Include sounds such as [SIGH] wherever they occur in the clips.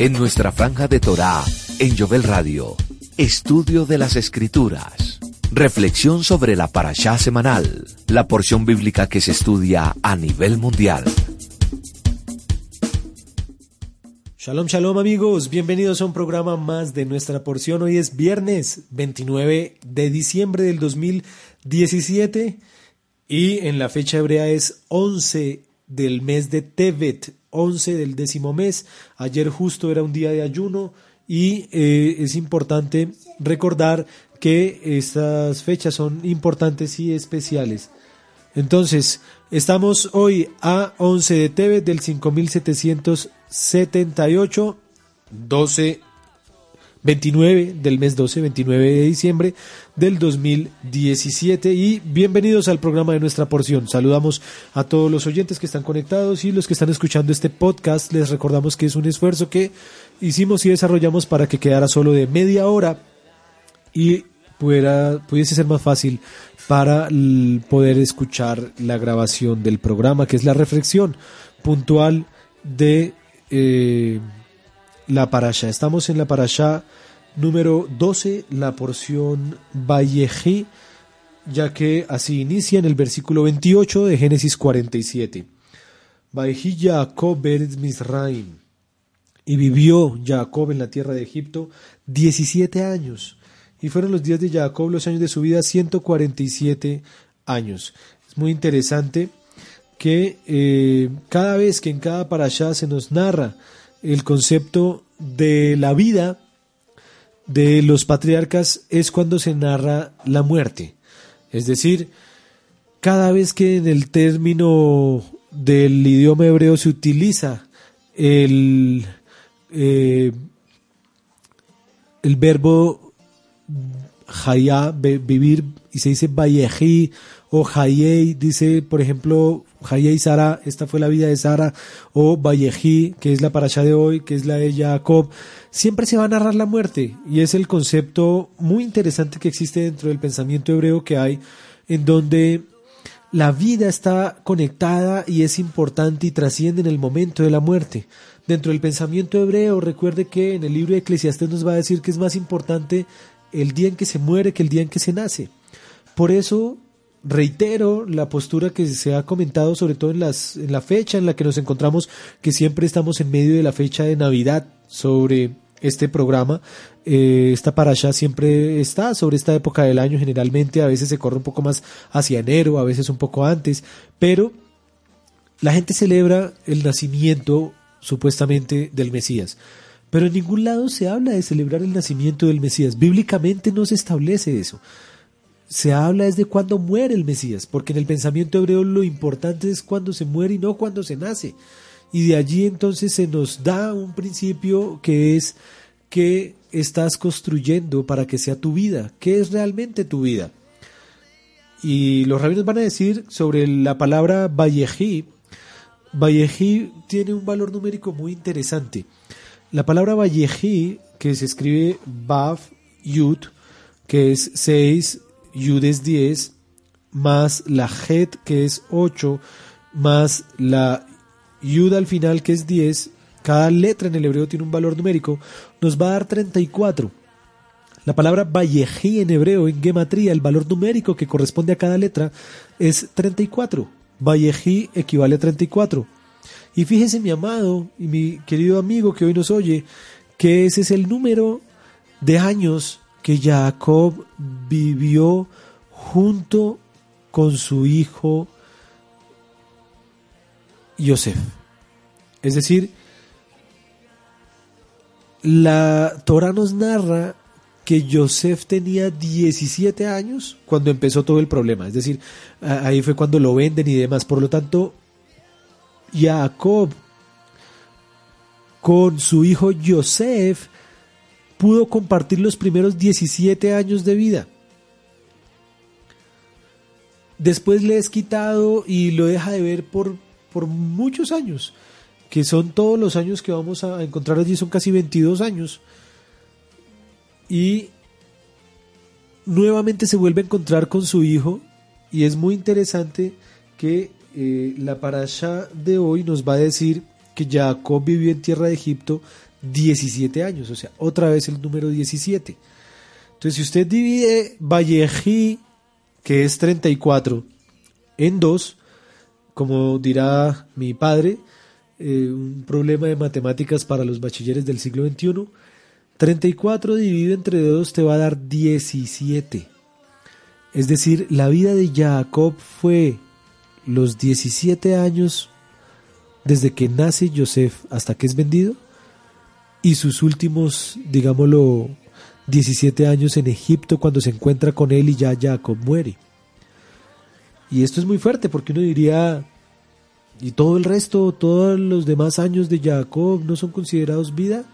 En nuestra franja de Torá, en Jovel Radio, estudio de las Escrituras, reflexión sobre la parashá semanal, la porción bíblica que se estudia a nivel mundial. Shalom, shalom amigos, bienvenidos a un programa más de nuestra porción. Hoy es viernes 29 de diciembre del 2017 y en la fecha hebrea es 11 del mes de Tevet, 11 del décimo mes. Ayer justo era un día de ayuno y eh, es importante recordar que estas fechas son importantes y especiales. Entonces, estamos hoy a 11 de Tevet del 5778, 12 29 del mes 12, 29 de diciembre del 2017 y bienvenidos al programa de nuestra porción. Saludamos a todos los oyentes que están conectados y los que están escuchando este podcast. Les recordamos que es un esfuerzo que hicimos y desarrollamos para que quedara solo de media hora y pudiera, pudiese ser más fácil para poder escuchar la grabación del programa, que es la reflexión puntual de... Eh, la parasha. Estamos en la parasha número 12, la porción Vallejí, ya que así inicia en el versículo 28 de Génesis 47. Vallejí Jacob Beretz Misraim. Y vivió Jacob en la tierra de Egipto 17 años. Y fueron los días de Jacob, los años de su vida, 147 años. Es muy interesante que eh, cada vez que en cada parasha se nos narra el concepto de la vida de los patriarcas es cuando se narra la muerte. Es decir, cada vez que en el término del idioma hebreo se utiliza el, eh, el verbo vivir, y se dice Vallejí o Hayei, dice, por ejemplo, Hayei Sara, esta fue la vida de Sara, o Vallejí, que es la parasha de hoy, que es la de Jacob, siempre se va a narrar la muerte, y es el concepto muy interesante que existe dentro del pensamiento hebreo que hay, en donde la vida está conectada y es importante y trasciende en el momento de la muerte. Dentro del pensamiento hebreo, recuerde que en el libro de Eclesiastes nos va a decir que es más importante el día en que se muere que el día en que se nace. Por eso reitero la postura que se ha comentado, sobre todo en, las, la fecha en la que nos encontramos, que siempre estamos en medio de la fecha de Navidad sobre este programa. Eh, esta parasha siempre está sobre esta época del año, generalmente a veces se corre un poco más hacia enero, a veces un poco antes, pero la gente celebra el nacimiento supuestamente del Mesías. Pero en ningún lado se habla de celebrar el nacimiento del Mesías. Bíblicamente no se establece eso se habla es de cuando muere el Mesías, porque en el pensamiento hebreo lo importante es cuando se muere y no cuando se nace. Y de allí entonces se nos da un principio que es que estás construyendo para que sea tu vida, qué es realmente tu vida. Y los rabinos van a decir sobre la palabra Vallejí, Vallejí tiene un valor numérico muy interesante. La palabra Vallejí, que se escribe Bav Yud, que es 6, Yud es 10, más la Het que es 8, más la Yud al final que es 10, cada letra en el hebreo tiene un valor numérico, nos va a dar 34. La palabra Vallejí en hebreo, en gematría, el valor numérico que corresponde a cada letra es 34. Vallejí equivale a 34. Y fíjese mi amado y mi querido amigo que hoy nos oye, que ese es el número de años que Jacob vivió junto con su hijo Yosef. Es decir, la Torah nos narra que Yosef tenía 17 años cuando empezó todo el problema. Es decir, ahí fue cuando lo venden y demás. Por lo tanto, Jacob con su hijo Yosef pudo compartir los primeros 17 años de vida. Después le es quitado y lo deja de ver por, por muchos años, que son todos los años que vamos a encontrar allí, son casi 22 años. Y nuevamente se vuelve a encontrar con su hijo y es muy interesante que eh, la parasha de hoy nos va a decir que Jacob vivió en tierra de Egipto 17 años, o sea, otra vez el número 17. Entonces, si usted divide Vallejí, que es 34, en 2, como dirá mi padre, eh, un problema de matemáticas para los bachilleres del siglo XXI, 34 dividido entre 2 te va a dar 17. Es decir, la vida de Jacob fue los 17 años desde que nace Joseph hasta que es vendido y sus últimos, digámoslo, 17 años en Egipto cuando se encuentra con él y ya Jacob muere. Y esto es muy fuerte porque uno diría, y todo el resto, todos los demás años de Jacob no son considerados vida.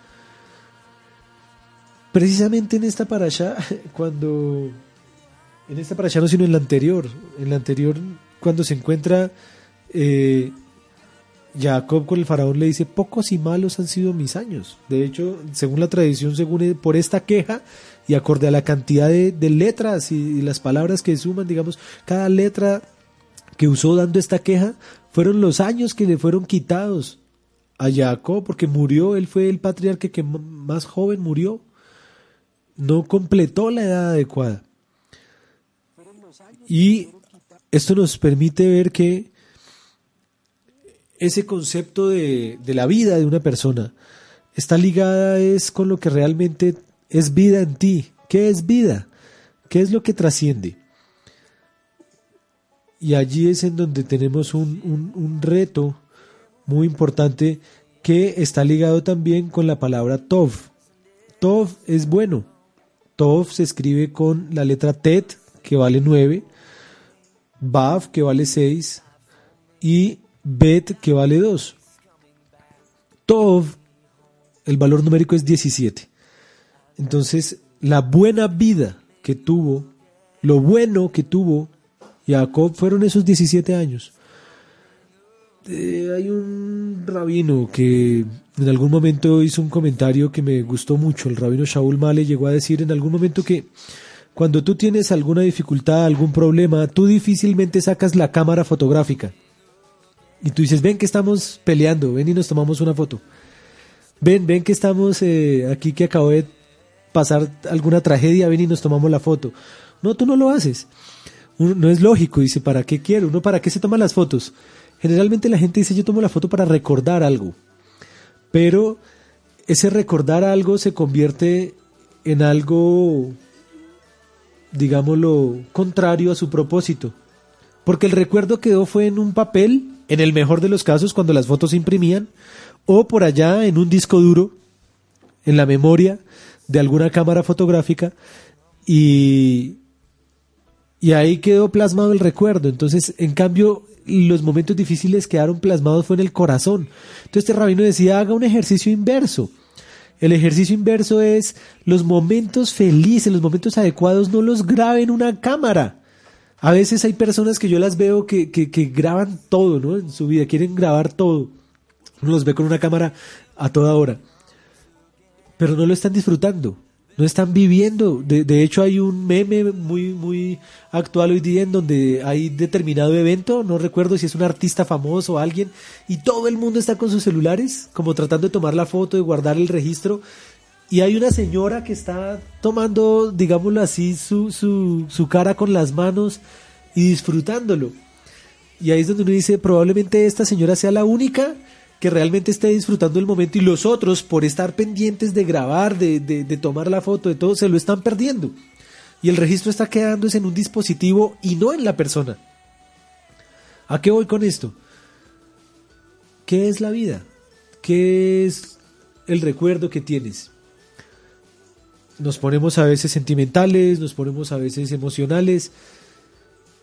Precisamente en esta parasha, [LAUGHS] cuando, en esta parasha no sino en la anterior, en la anterior cuando se encuentra eh, Jacob con el faraón le dice, pocos y malos han sido mis años. De hecho, según la tradición, según por esta queja y acorde a la cantidad de, letras y, las palabras que suman, digamos, cada letra que usó dando esta queja, fueron los años que le fueron quitados a Jacob, porque murió, él fue el patriarca que más joven murió. No completó la edad adecuada. Y esto nos permite ver que ese concepto de, la vida de una persona está ligada es con lo que realmente es vida en ti. ¿Qué es vida? ¿Qué es lo que trasciende? Y allí es en donde tenemos un, un reto muy importante que está ligado también con la palabra Tov. Tov es bueno. Tov se escribe con la letra Tet, que vale 9, Bav, que vale 6, y Bet, que vale 2. Tov, el valor numérico es 17. Entonces, la buena vida que tuvo, lo bueno que tuvo Jacob fueron esos 17 años. Eh, hay un rabino que en algún momento hizo un comentario que me gustó mucho. El rabino Shaul Male llegó a decir en algún momento que cuando tú tienes alguna dificultad, algún problema, tú difícilmente sacas la cámara fotográfica y tú dices, ven que estamos peleando, ven y nos tomamos una foto. Ven, ven que estamos eh, aquí que acabo de pasar alguna tragedia, ven y nos tomamos la foto. No, tú no lo haces. no es lógico, dice, ¿para qué quiero? ¿Uno para qué se toman las fotos? Generalmente la gente dice, yo tomo la foto para recordar algo. Pero ese recordar algo se convierte en algo, digámoslo, contrario a su propósito. Porque el recuerdo quedó fue en un papel en el mejor de los casos cuando las fotos se imprimían, o por allá en un disco duro, en la memoria de alguna cámara fotográfica, y, y ahí quedó plasmado el recuerdo. Entonces, en cambio, los momentos difíciles quedaron plasmados fue en el corazón. Entonces, este rabino decía, haga un ejercicio inverso. El ejercicio inverso es los momentos felices, los momentos adecuados, no los grabe en una cámara. A veces hay personas que yo las veo que, que, que graban todo, ¿no? En su vida, quieren grabar todo. Uno los ve con una cámara a toda hora. Pero no lo están disfrutando, no están viviendo. De, hecho, hay un meme muy, muy actual hoy día en donde hay determinado evento, no recuerdo si es un artista famoso o alguien, y todo el mundo está con sus celulares, como tratando de tomar la foto, de guardar el registro, y hay una señora que está tomando, digámoslo así, su, su, su cara con las manos y disfrutándolo. Y ahí es donde uno dice, probablemente esta señora sea la única que realmente esté disfrutando el momento y los otros, por estar pendientes de grabar, de, de, tomar la foto, de todo, se lo están perdiendo. Y el registro está quedándose en un dispositivo y no en la persona. ¿A qué voy con esto? ¿Qué es la vida? ¿Qué es el recuerdo que tienes? Nos ponemos a veces sentimentales, nos ponemos a veces emocionales,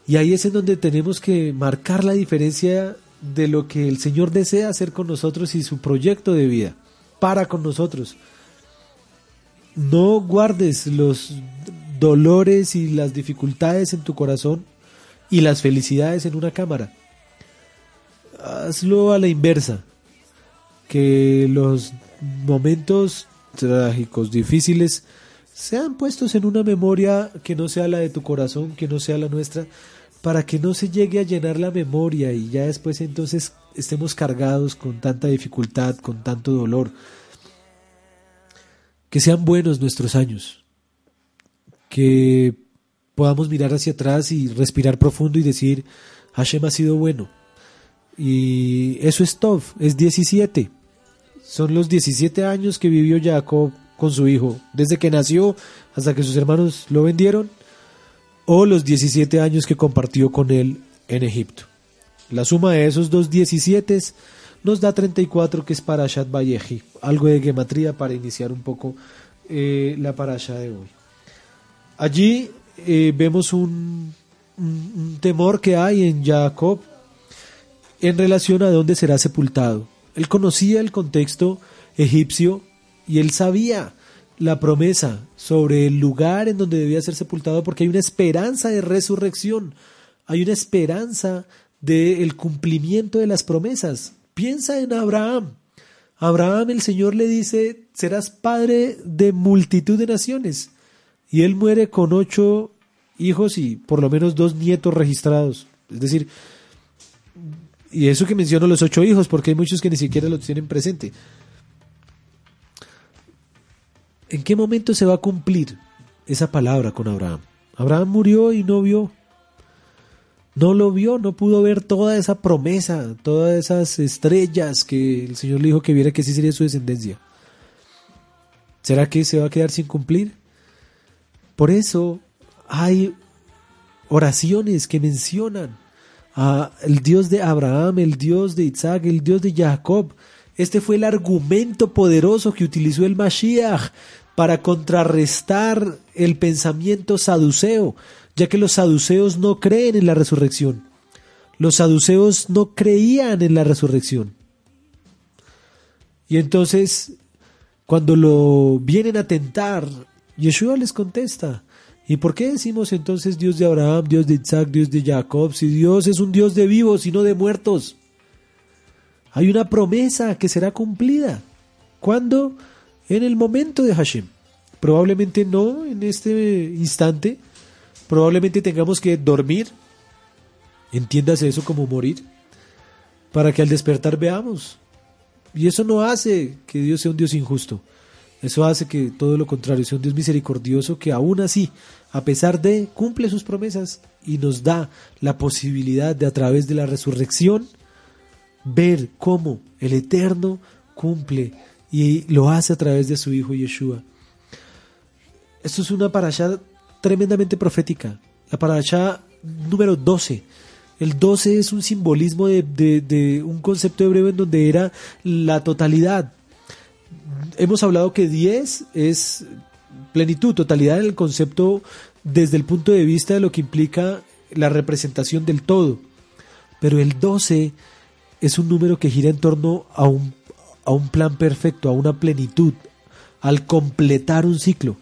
y ahí es en donde tenemos que marcar la diferencia de lo que el Señor desea hacer con nosotros y su proyecto de vida para con nosotros. No guardes los dolores y las dificultades en tu corazón y las felicidades en una cámara. Hazlo a la inversa. Que los momentos trágicos, difíciles, sean puestos en una memoria que no sea la de tu corazón, que no sea la nuestra, para que no se llegue a llenar la memoria y ya después entonces estemos cargados con tanta dificultad, con tanto dolor. que sean buenos nuestros años, que podamos mirar hacia atrás y respirar profundo y decir, Hashem ha sido bueno. Y eso es Tov, es 17. Son los 17 años que vivió Jacob con su hijo, desde que nació hasta que sus hermanos lo vendieron, o los 17 años que compartió con él en Egipto. La suma de esos dos 17 nos da 34, que es Parashat Vayeji, algo de gematría para iniciar un poco eh, la parasha de hoy. Allí eh, vemos un, un, temor que hay en Jacob en relación a dónde será sepultado. Él conocía el contexto egipcio y él sabía la promesa sobre el lugar en donde debía ser sepultado porque hay una esperanza de resurrección, hay una esperanza del cumplimiento de las promesas. Piensa en Abraham. Abraham el Señor le dice, serás padre de multitud de naciones. Y él muere con ocho hijos y por lo menos dos nietos registrados. Es decir, y eso que menciono los ocho hijos, porque hay muchos que ni siquiera los tienen presente. ¿En qué momento se va a cumplir esa palabra con Abraham? Abraham murió y no vio. No lo vio, no pudo ver toda esa promesa, todas esas estrellas que el Señor le dijo que viera que sí sería su descendencia. ¿Será que se va a quedar sin cumplir? Por eso hay oraciones que mencionan a el Dios de Abraham, el Dios de Isaac, el Dios de Jacob. Este fue el argumento poderoso que utilizó el Mashiach para contrarrestar el pensamiento saduceo, ya que los saduceos no creen en la resurrección. Los saduceos no creían en la resurrección. Y entonces, cuando lo vienen a tentar, Yeshua les contesta, ¿y por qué decimos entonces Dios de Abraham, Dios de Isaac, Dios de Jacob, si Dios es un Dios de vivos y no de muertos? Hay una promesa que será cumplida. ¿Cuándo? En el momento de Hashem. Probablemente no en este instante. Probablemente tengamos que dormir. Entiéndase eso como morir. Para que al despertar veamos. Y eso no hace que Dios sea un Dios injusto. Eso hace que todo lo contrario sea un Dios misericordioso que aún así, a pesar de, cumple sus promesas y nos da la posibilidad de a través de la resurrección ver cómo el Eterno cumple y lo hace a través de su Hijo Yeshua. Esto es una parasha tremendamente profética, la parasha número 12. El 12 es un simbolismo de, un concepto hebreo en donde era la totalidad. Hemos hablado que 10 es plenitud, totalidad el concepto desde el punto de vista de lo que implica la representación del todo. Pero el 12 es un número que gira en torno a un, a un plan perfecto, a una plenitud, al completar un ciclo.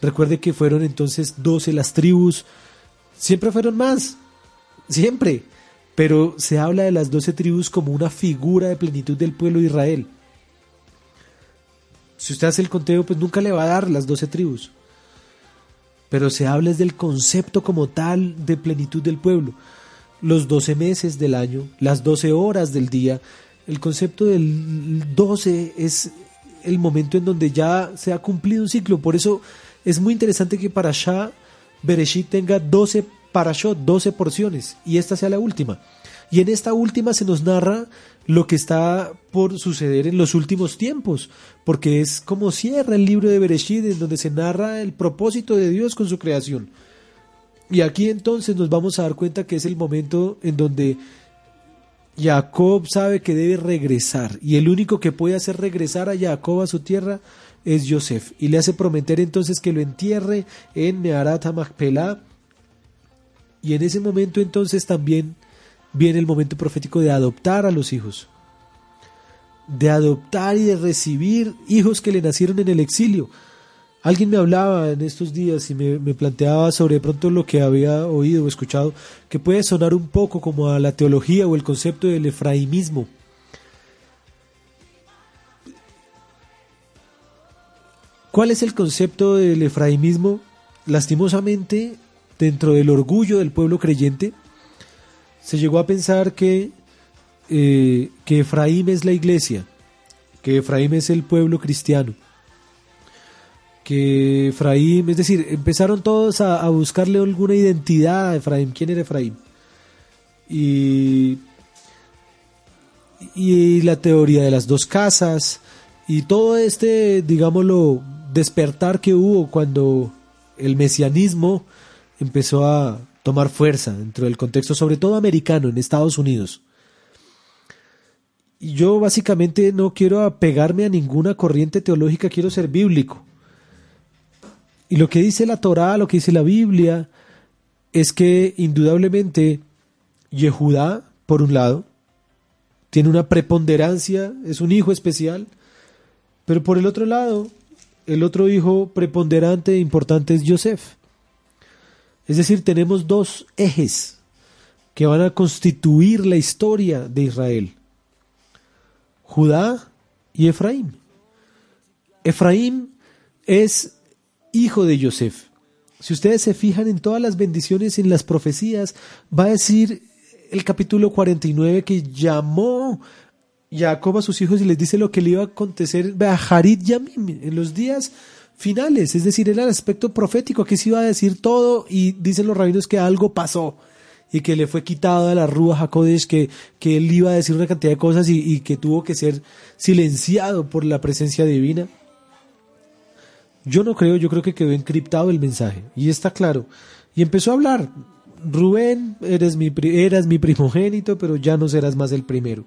Recuerde que fueron entonces 12 las tribus, siempre fueron más, siempre, pero se habla de las 12 tribus como una figura de plenitud del pueblo de Israel. Si usted hace el conteo, pues nunca le va a dar las 12 tribus. Pero se habla del concepto como tal de plenitud del pueblo los 12 meses del año, las 12 horas del día. El concepto del 12 es el momento en donde ya se ha cumplido un ciclo. Por eso es muy interesante que para Shah Bereshit tenga 12 parashot, 12 porciones, y esta sea la última. Y en esta última se nos narra lo que está por suceder en los últimos tiempos, porque es como cierra el libro de Bereshit, en donde se narra el propósito de Dios con su creación. Y aquí entonces nos vamos a dar cuenta que es el momento en donde Jacob sabe que debe regresar. Y el único que puede hacer regresar a Jacob a su tierra es Joseph y le hace prometer entonces que lo entierre en Meharat Machpelah y en ese momento entonces también viene el momento profético de adoptar a los hijos. De adoptar y de recibir hijos que le nacieron en el exilio Alguien me hablaba en estos días y me, planteaba sobre pronto lo que había oído o escuchado, que puede sonar un poco como a la teología o el concepto del efraimismo. ¿Cuál es el concepto del efraimismo? Lastimosamente, dentro del orgullo del pueblo creyente, se llegó a pensar que, eh, que Efraín es la iglesia, que Efraín es el pueblo cristiano que Efraín, es decir, empezaron todos a, buscarle alguna identidad a Efraín. ¿Quién era Efraín? Y, y la teoría de las dos casas y todo este, digámoslo, despertar que hubo cuando el mesianismo empezó a tomar fuerza dentro del contexto, sobre todo americano, en Estados Unidos. Yo básicamente no quiero apegarme a ninguna corriente teológica, quiero ser bíblico. Y lo que dice la Torá, lo que dice la Biblia, es que indudablemente Yehudá, por un lado, tiene una preponderancia, es un hijo especial, pero por el otro lado, el otro hijo preponderante e importante es Yosef. Es decir, tenemos dos ejes que van a constituir la historia de Israel. Judá y Efraín. Efraín es hijo de Yosef. Si ustedes se fijan en todas las bendiciones en las profecías, va a decir el capítulo 49 que llamó Jacob a sus hijos y les dice lo que le iba a acontecer Harit Yamim en los días finales, es decir, era el aspecto profético, que se iba a decir todo y dicen los rabinos que algo pasó y que le fue quitado a la Rúa Hakodesh, que, que él iba a decir una cantidad de cosas y, y que tuvo que ser silenciado por la presencia divina. Yo no creo, yo creo que quedó encriptado el mensaje y está claro. Y empezó a hablar, Rubén, eres mi, eras mi primogénito, pero ya no serás más el primero.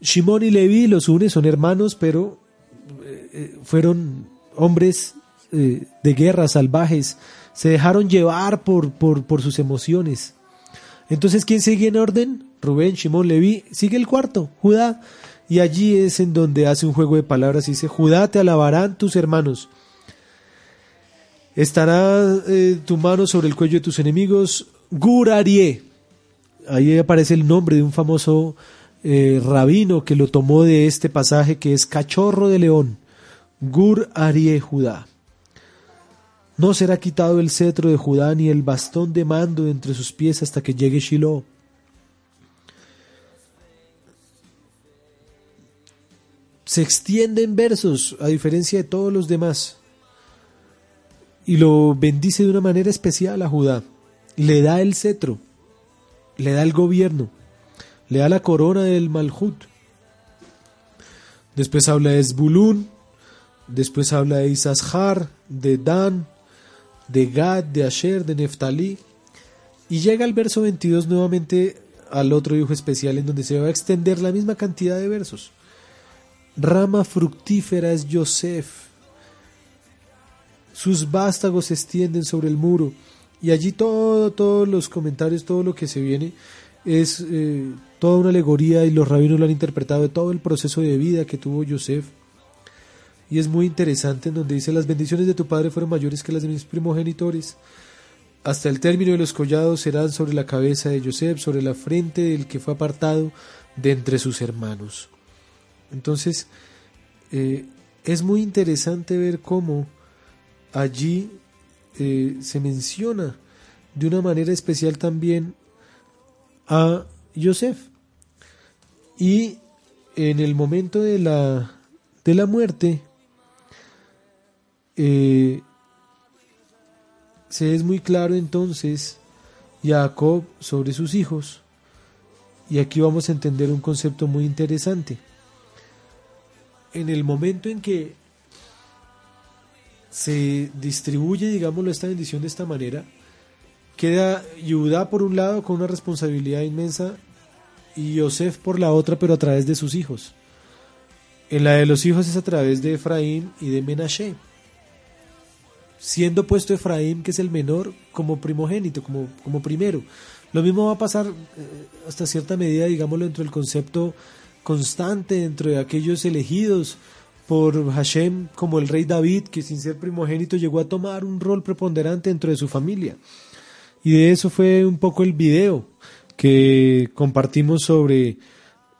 Shimón y Levi los une, son hermanos, pero eh, eh, fueron hombres eh, de guerra salvajes, se dejaron llevar por, por, por, sus emociones. Entonces, ¿quién sigue en orden? Rubén, Shimón, Leví, sigue el cuarto, Judá. Y allí es en donde hace un juego de palabras y dice, Judá, te alabarán tus hermanos. Estará tu mano sobre el cuello de tus enemigos, Gurarie. Ahí aparece el nombre de un famoso eh, rabino que lo tomó de este pasaje que es cachorro de león, Gur Arie Judá. No será quitado el cetro de Judá ni el bastón de mando entre sus pies hasta que llegue Shiloh. Se extiende en versos, a diferencia de todos los demás, y lo bendice de una manera especial a Judá. Le da el cetro, le da el gobierno le da la corona del Malhut. Después habla de Zbulun, después habla de Isashar, de Dan, de Gad, de Asher, de Neftalí. Y llega al verso 22 nuevamente al otro hijo especial en donde se va a extender la misma cantidad de versos. Rama fructífera es Yosef. Sus vástagos se extienden sobre el muro. Y allí todo, todos los comentarios, todo lo que se viene es eh, toda una alegoría y los rabinos lo han interpretado de todo el proceso de vida que tuvo Yosef. Y es muy interesante en donde dice, las bendiciones de tu padre fueron mayores que las de mis primogenitores. Hasta el término de los collados serán sobre la cabeza de Yosef, sobre la frente del que fue apartado de entre sus hermanos. Entonces, eh, es muy interesante ver cómo allí eh, se menciona de una manera especial también a Yosef. Y en el momento de la, de la muerte, eh, se es muy claro entonces Jacob sobre sus hijos. Y aquí vamos a entender un concepto muy interesante. En el momento en que se distribuye, digámoslo, esta bendición de esta manera, Queda Judá por un lado con una responsabilidad inmensa y Yosef por la otra, pero a través de sus hijos. En la de los hijos es a través de Efraín y de Menashe. Siendo puesto Efraín, que es el menor, como primogénito, como, como primero. Lo mismo va a pasar eh, hasta cierta medida, digámoslo, dentro del concepto constante, dentro de aquellos elegidos por Hashem, como el rey David, que sin ser primogénito llegó a tomar un rol preponderante dentro de su familia. Y de eso fue un poco el video que compartimos sobre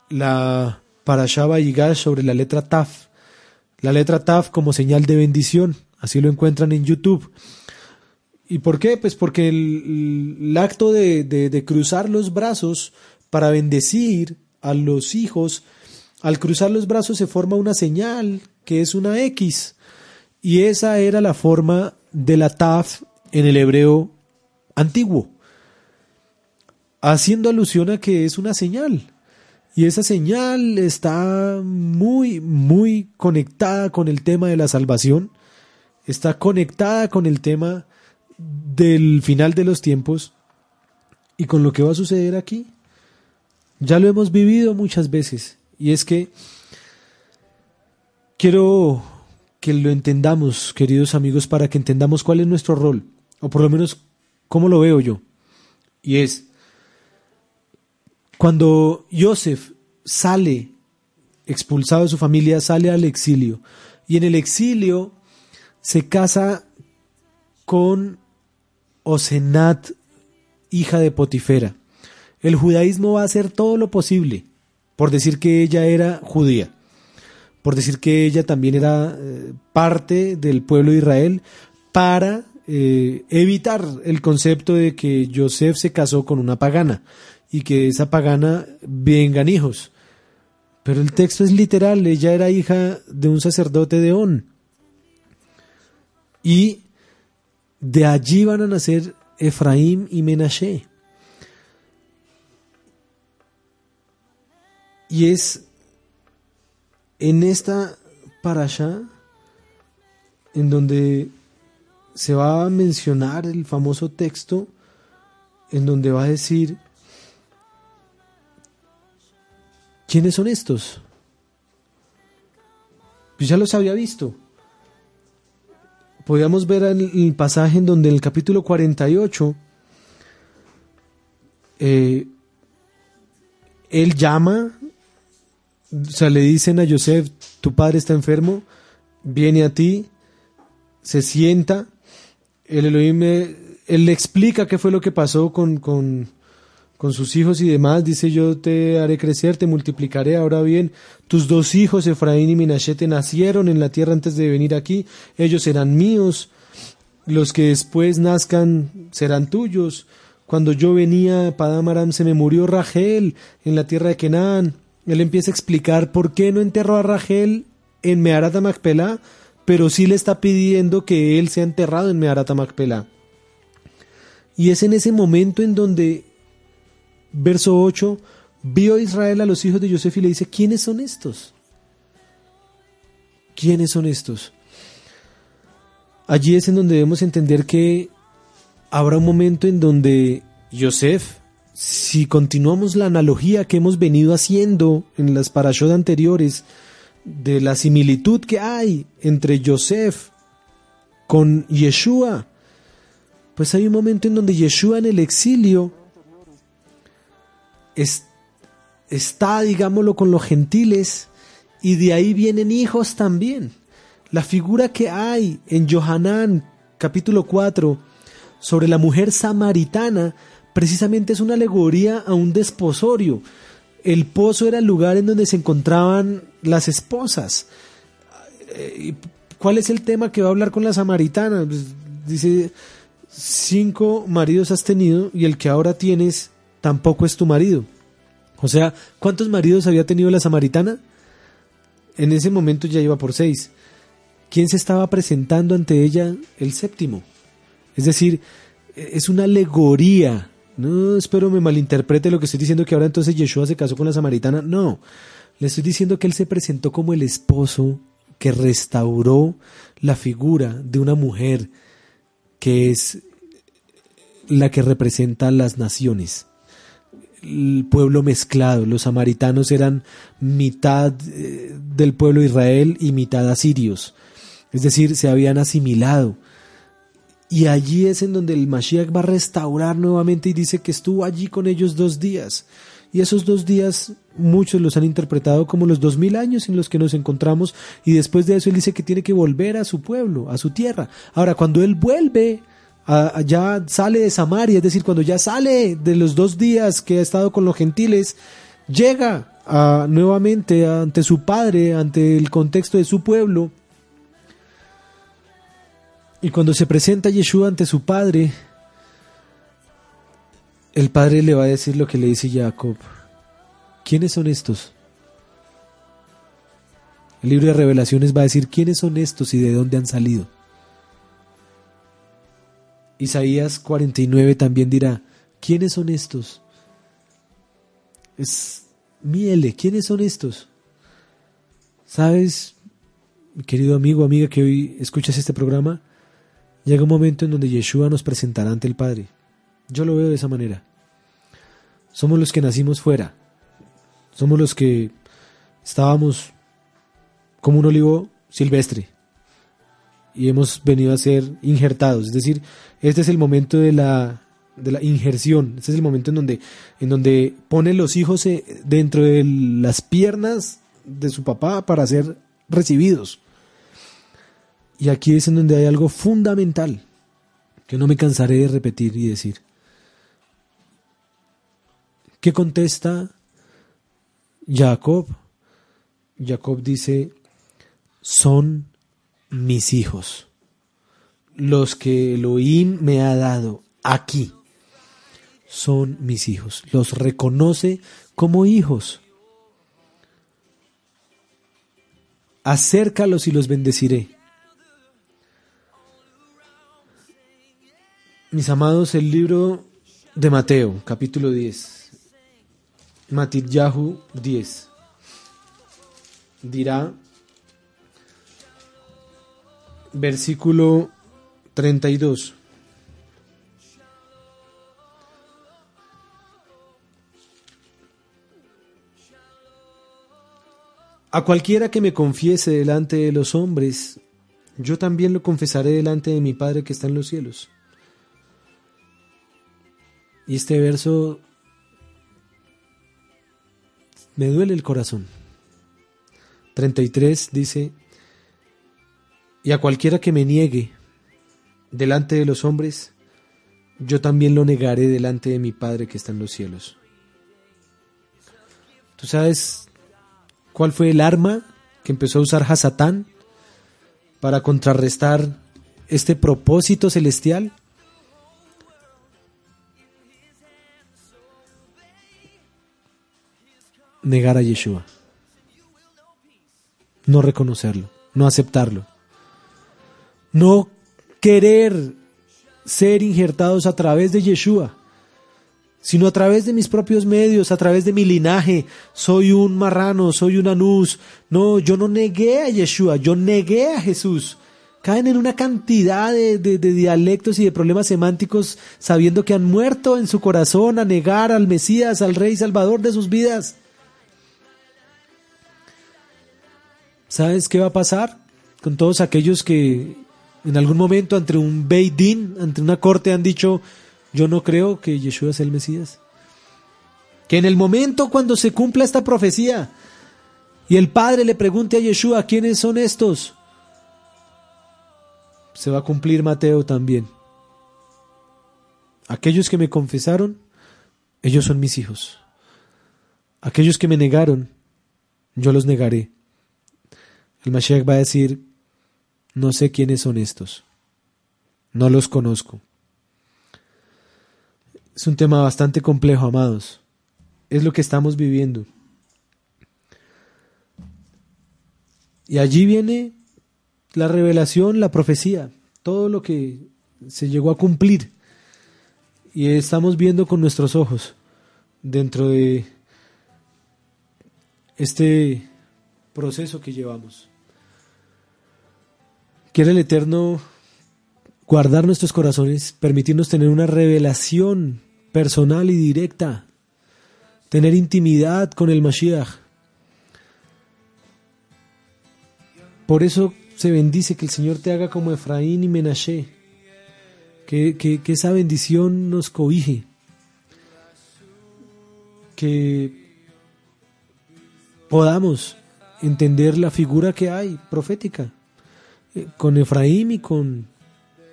la Parashá Yigash, sobre la letra Taf. La letra Taf como señal de bendición, así lo encuentran en YouTube. ¿Y por qué? Pues porque el, acto de, de, cruzar los brazos para bendecir a los hijos, al cruzar los brazos se forma una señal que es una X Y esa era la forma de la taf en el hebreo antiguo, haciendo alusión a que es una señal. Y esa señal está muy, muy conectada con el tema de la salvación, está conectada con el tema del final de los tiempos y con lo que va a suceder aquí. Ya lo hemos vivido muchas veces y es que quiero que lo entendamos, queridos amigos, para que entendamos cuál es nuestro rol, o por lo menos cómo lo veo yo. Y es, cuando Joseph sale expulsado de su familia, sale al exilio, y en el exilio se casa con Osenat, hija de Potifera. El judaísmo va a hacer todo lo posible por decir que ella era judía, por decir que ella también era eh, parte del pueblo de Israel, para eh, evitar el concepto de que Joseph se casó con una pagana y que esa pagana vengan hijos. Pero el texto es literal, ella era hija de un sacerdote de On. Y de allí van a nacer Efraín y Menashe. Y es en esta parasha en donde se va a mencionar el famoso texto en donde va a decir ¿quiénes son estos? Pues ya los había visto podíamos ver el, pasaje en donde en el capítulo 48 eh, él llama, o sea, le dicen a Joseph, tu padre está enfermo, viene a ti, se sienta, el Elohim, él le explica qué fue lo que pasó con, con, con sus hijos y demás, dice yo te haré crecer, te multiplicaré. Ahora bien, tus dos hijos, Efraín y Minashe, nacieron en la tierra antes de venir aquí, ellos serán míos, los que después nazcan serán tuyos. Cuando yo venía a se me murió Rachel en la tierra de Kenan. Él empieza a explicar por qué no enterró a Rachel en Meharata Macpelá, pero sí le está pidiendo que él sea enterrado en Meharata Macpelá. Y es en ese momento en donde verso 8, vio Israel a los hijos de Joseph y le dice, ¿quiénes son estos? ¿Quiénes son estos? Allí es en donde debemos entender que habrá un momento en donde Joseph, si continuamos la analogía que hemos venido haciendo en las parashot anteriores, de la similitud que hay entre Joseph con Yeshua, pues hay un momento en donde Yeshua en el exilio está, digámoslo, con los gentiles y de ahí vienen hijos también. La figura que hay en Johanán capítulo 4 sobre la mujer samaritana precisamente es una alegoría a un desposorio. El pozo era el lugar en donde se encontraban las esposas. Eh, ¿Cuál es el tema que va a hablar con la samaritana? Pues, dice, cinco maridos has tenido y el que ahora tienes tampoco es tu marido. O sea, ¿cuántos maridos había tenido la samaritana? En ese momento ya iba por seis. ¿Quién se estaba presentando ante ella? El séptimo. Es decir, es una alegoría. No espero me malinterprete lo que estoy diciendo que ahora entonces Yeshua se casó con la samaritana. No, le estoy diciendo que él se presentó como el esposo que restauró la figura de una mujer que es la que representa las naciones el pueblo mezclado. Los samaritanos eran mitad eh, del pueblo de Israel y mitad asirios. Es decir, se habían asimilado. Y allí es en donde el Mashiach va a restaurar nuevamente y dice que estuvo allí con ellos dos días. Y esos dos días muchos los han interpretado como los dos mil años en los que nos encontramos. Y después de eso él dice que tiene que volver a su pueblo, a su tierra. Ahora, cuando él vuelve, ya sale de Samaria, es decir, cuando ya sale de los dos días que ha estado con los gentiles, llega nuevamente ante su padre, ante el contexto de su pueblo. Y cuando se presenta Yeshua ante su padre, el padre le va a decir lo que le dice Jacob. ¿Quiénes son estos? El libro de revelaciones va a decir quiénes son estos y de dónde han salido. Isaías 49 también dirá, ¿quiénes son estos? Es miele, ¿quiénes son estos? ¿Sabes, mi querido amigo, amiga que hoy escuchas este programa? Llega un momento en donde Yeshua nos presentará ante el Padre. Yo lo veo de esa manera. Somos los que nacimos fuera. Somos los que estábamos como un olivo silvestre y hemos venido a ser injertados. Es decir, este es el momento de la, de la injerción. Este es el momento en donde, en donde pone los hijos eh, dentro de las piernas de su papá para ser recibidos. Y aquí es en donde hay algo fundamental que no me cansaré de repetir y decir. ¿Qué contesta Jacob? Jacob dice, son mis hijos, los que Elohim me ha dado aquí, son mis hijos. Los reconoce como hijos. Acércalos y los bendeciré. Mis amados, el libro de Mateo, capítulo 10, Yahu 10, dirá, versículo 32. A cualquiera que me confiese delante de los hombres, yo también lo confesaré delante de mi Padre que está en los cielos. Y este verso me duele el corazón. 33 dice, y a cualquiera que me niegue delante de los hombres, yo también lo negaré delante de mi Padre que está en los cielos. ¿Tú sabes cuál fue el arma que empezó a usar Hasatán para contrarrestar este propósito celestial? Negar a Yeshua, no reconocerlo, no aceptarlo, no querer ser injertados a través de Yeshua, sino a través de mis propios medios, a través de mi linaje. Soy un marrano, soy un anús. No, yo no negué a Yeshua, yo negué a Jesús. Caen en una cantidad de, de, dialectos y de problemas semánticos sabiendo que han muerto en su corazón a negar al Mesías, al Rey Salvador de sus vidas. ¿Sabes qué va a pasar con todos aquellos que en algún momento ante un Beidín, ante una corte han dicho, yo no creo que Yeshua sea el Mesías? Que en el momento cuando se cumpla esta profecía y el Padre le pregunte a Yeshua, ¿quiénes son estos? Se va a cumplir Mateo también. Aquellos que me confesaron, ellos son mis hijos. Aquellos que me negaron, yo los negaré. El Mashiach va a decir, no sé quiénes son estos, no los conozco. Es un tema bastante complejo, amados. Es lo que estamos viviendo. Y allí viene la revelación, la profecía, todo lo que se llegó a cumplir. Y estamos viendo con nuestros ojos dentro de este proceso que llevamos. Quiere el Eterno guardar nuestros corazones, permitirnos tener una revelación personal y directa, tener intimidad con el Mashiach. Por eso se bendice que el Señor te haga como Efraín y Menashe, que, que, que esa bendición nos cobije, que podamos entender la figura que hay profética con Efraín y con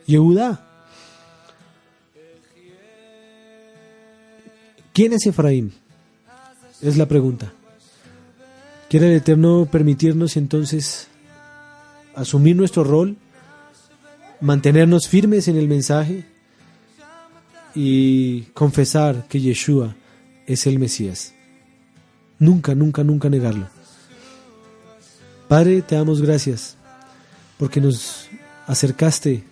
Yehudá. ¿Quién es Efraín? Es la pregunta. ¿Quiere el Eterno permitirnos entonces asumir nuestro rol, mantenernos firmes en el mensaje y confesar que Yeshua es el Mesías? Nunca, nunca, nunca negarlo Padre, te damos gracias porque nos acercaste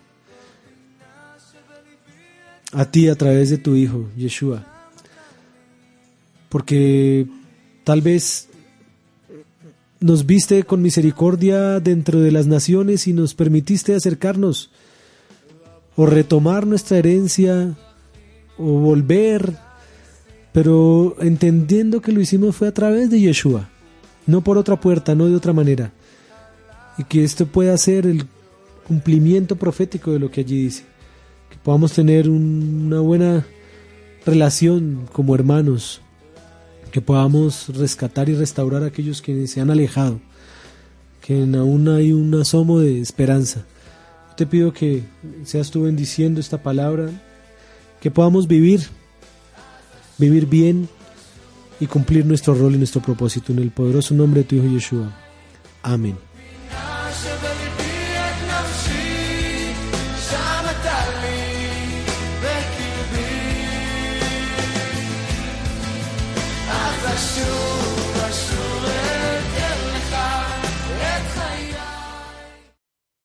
a ti a través de tu Hijo, Yeshua. Porque tal vez nos viste con misericordia dentro de las naciones y nos permitiste acercarnos o retomar nuestra herencia o volver, pero entendiendo que lo hicimos fue a través de Yeshua, no por otra puerta, no de otra manera. Y que esto pueda ser el cumplimiento profético de lo que allí dice que podamos tener una buena relación como hermanos, que podamos rescatar y restaurar a aquellos que se han alejado, que aún hay un asomo de esperanza. te pido que seas tú bendiciendo esta palabra, que podamos vivir, vivir bien y cumplir nuestro rol y nuestro propósito en el poderoso nombre de tu Hijo Yeshua. Amén.